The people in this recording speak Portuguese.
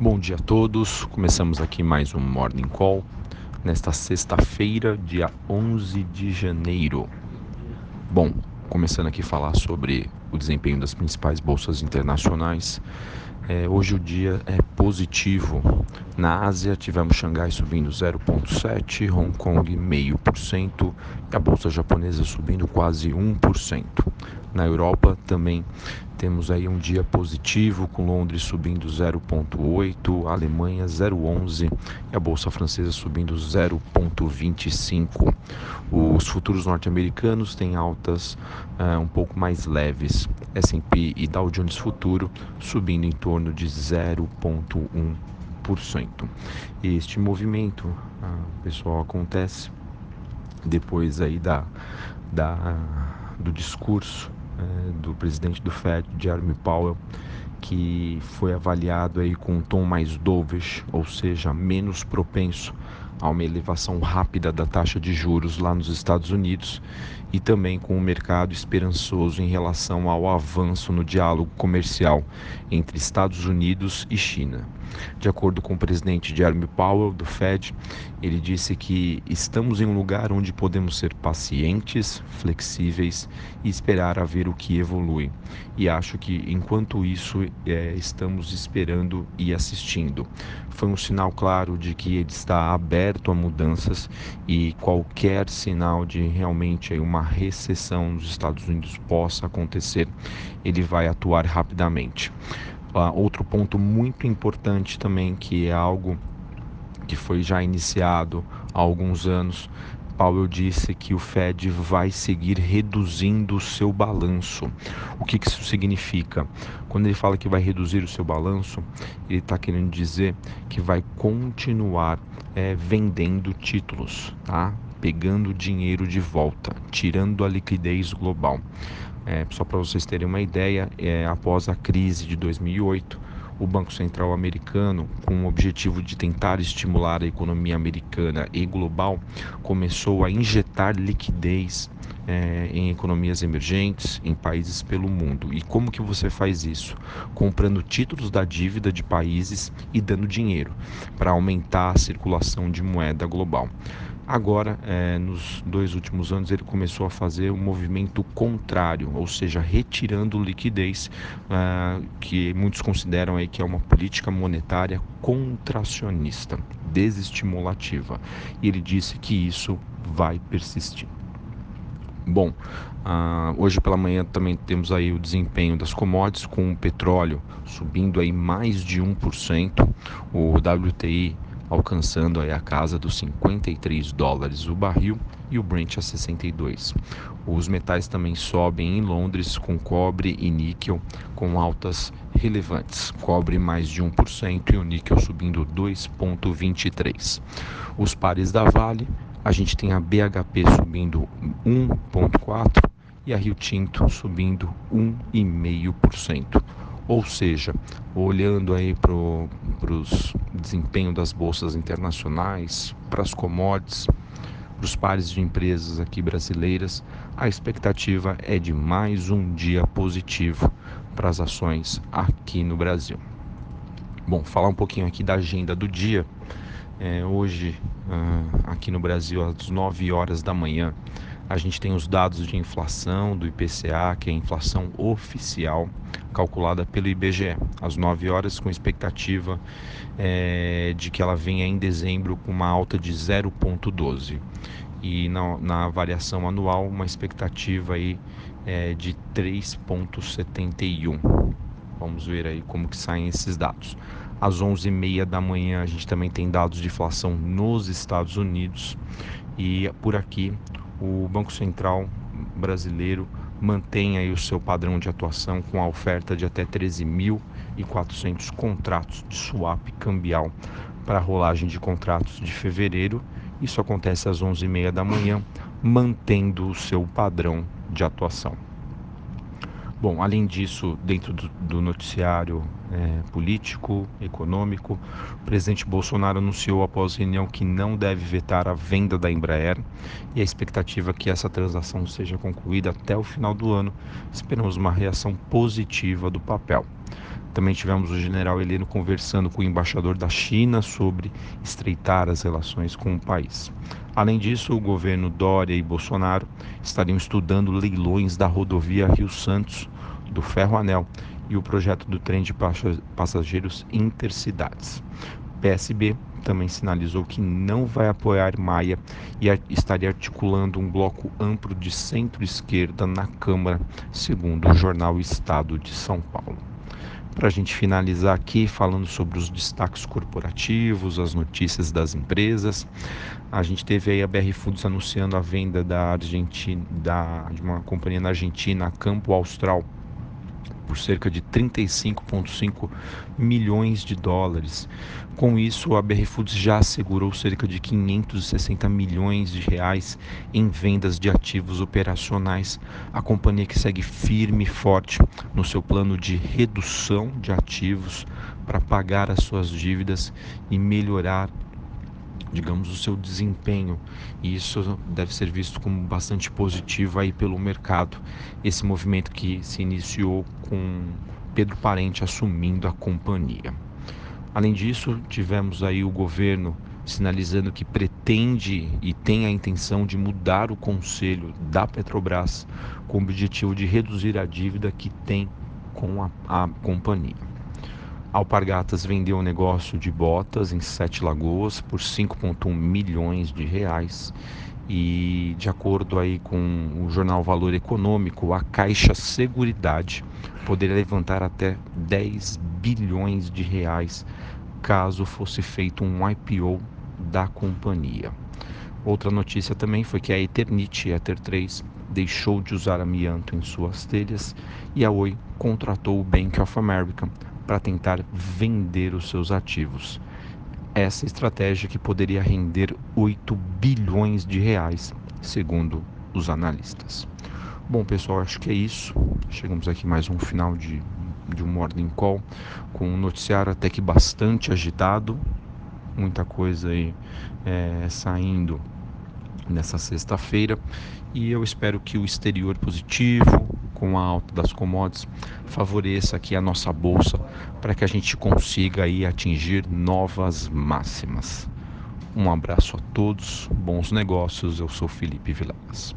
Bom dia a todos. Começamos aqui mais um Morning Call nesta sexta-feira, dia 11 de janeiro. Bom, começando aqui a falar sobre o desempenho das principais bolsas internacionais. É, hoje o dia é positivo. Na Ásia tivemos Xangai subindo 0,7%, Hong Kong 0,5% e a bolsa japonesa subindo quase 1%. Na Europa também temos aí um dia positivo, com Londres subindo 0,8, Alemanha 0,11 e a bolsa francesa subindo 0,25. Os futuros norte-americanos têm altas uh, um pouco mais leves. S&P e Dow Jones Futuro subindo em torno de 0,1%. Este movimento, uh, pessoal, acontece depois aí da, da do discurso é, do presidente do Fed, Jeremy Powell, que foi avaliado aí com um tom mais dovish, ou seja, menos propenso a uma elevação rápida da taxa de juros lá nos Estados Unidos e também com o mercado esperançoso em relação ao avanço no diálogo comercial entre Estados Unidos e China. De acordo com o presidente Jeremy Powell do Fed, ele disse que estamos em um lugar onde podemos ser pacientes, flexíveis e esperar a ver o que evolui. E acho que enquanto isso é, estamos esperando e assistindo. Foi um sinal claro de que ele está aberto a mudanças e qualquer sinal de realmente uma recessão nos Estados Unidos possa acontecer, ele vai atuar rapidamente. Outro ponto muito importante também, que é algo que foi já iniciado há alguns anos, Powell disse que o Fed vai seguir reduzindo o seu balanço. O que, que isso significa? Quando ele fala que vai reduzir o seu balanço, ele está querendo dizer que vai continuar é, vendendo títulos, tá? Pegando dinheiro de volta, tirando a liquidez global. É, só para vocês terem uma ideia, é, após a crise de 2008, o Banco Central americano, com o objetivo de tentar estimular a economia americana e global, começou a injetar liquidez é, em economias emergentes, em países pelo mundo. E como que você faz isso? Comprando títulos da dívida de países e dando dinheiro para aumentar a circulação de moeda global. Agora, é, nos dois últimos anos, ele começou a fazer um movimento contrário, ou seja, retirando liquidez, é, que muitos consideram aí que é uma política monetária contracionista, desestimulativa. E ele disse que isso vai persistir. Bom, uh, hoje pela manhã também temos aí o desempenho das commodities, com o petróleo subindo aí mais de 1%, o WTI alcançando aí a casa dos 53 dólares o barril e o Brent a 62. Os metais também sobem em Londres com cobre e níquel com altas relevantes. Cobre mais de 1% e o níquel subindo 2.23. Os pares da Vale, a gente tem a BHP subindo 1.4 e a Rio Tinto subindo 1,5%. Ou seja, olhando aí para o desempenho das bolsas internacionais, para as commodities, para os pares de empresas aqui brasileiras, a expectativa é de mais um dia positivo para as ações aqui no Brasil. Bom, falar um pouquinho aqui da agenda do dia. É, hoje, uh, aqui no Brasil, às 9 horas da manhã, a gente tem os dados de inflação do IPCA, que é a inflação oficial, calculada pelo IBGE, às 9 horas, com expectativa é, de que ela venha em dezembro com uma alta de 0,12. E na, na, variação anual, uma expectativa aí, é, de 3,71. Vamos ver aí como que saem esses dados. Às 11h30 da manhã, a gente também tem dados de inflação nos Estados Unidos. E por aqui, o Banco Central brasileiro mantém aí o seu padrão de atuação com a oferta de até 13.400 contratos de swap cambial para a rolagem de contratos de fevereiro. Isso acontece às 11h30 da manhã, mantendo o seu padrão de atuação. Bom, além disso, dentro do, do noticiário é, político, econômico, o presidente Bolsonaro anunciou após reunião que não deve vetar a venda da Embraer e a expectativa é que essa transação seja concluída até o final do ano. Esperamos uma reação positiva do papel. Também tivemos o general Heleno conversando com o embaixador da China sobre estreitar as relações com o país. Além disso, o governo Dória e Bolsonaro estariam estudando leilões da rodovia Rio Santos, do Ferro Anel e o projeto do trem de passageiros intercidades. PSB também sinalizou que não vai apoiar Maia e estaria articulando um bloco amplo de centro-esquerda na Câmara, segundo o jornal Estado de São Paulo. Para a gente finalizar aqui falando sobre os destaques corporativos, as notícias das empresas, a gente teve aí a BR Foods anunciando a venda da Argentina, da, de uma companhia na Argentina, Campo Austral, por cerca de 35,5 milhões de dólares. Com isso, a BR Foods já assegurou cerca de 560 milhões de reais em vendas de ativos operacionais. A companhia que segue firme e forte no seu plano de redução de ativos para pagar as suas dívidas e melhorar digamos, o seu desempenho. E isso deve ser visto como bastante positivo aí pelo mercado. Esse movimento que se iniciou com Pedro Parente assumindo a companhia. Além disso, tivemos aí o governo sinalizando que pretende e tem a intenção de mudar o conselho da Petrobras com o objetivo de reduzir a dívida que tem com a, a companhia. Alpargatas vendeu um negócio de botas em Sete Lagoas por 5,1 milhões de reais e de acordo aí com o jornal Valor Econômico, a Caixa Seguridade poderia levantar até 10 bilhões de reais caso fosse feito um IPO da companhia. Outra notícia também foi que a Eternit Ether 3 deixou de usar amianto em suas telhas e a Oi contratou o Bank of America para tentar vender os seus ativos. Essa estratégia que poderia render 8 bilhões de reais, segundo os analistas. Bom, pessoal, acho que é isso. Chegamos aqui mais um final de, de um Morning Call com um noticiário até que bastante agitado, muita coisa aí é, saindo nessa sexta-feira e eu espero que o exterior positivo, com a alta das commodities, favoreça aqui a nossa bolsa para que a gente consiga aí atingir novas máximas. Um abraço a todos, bons negócios. Eu sou Felipe Vilas.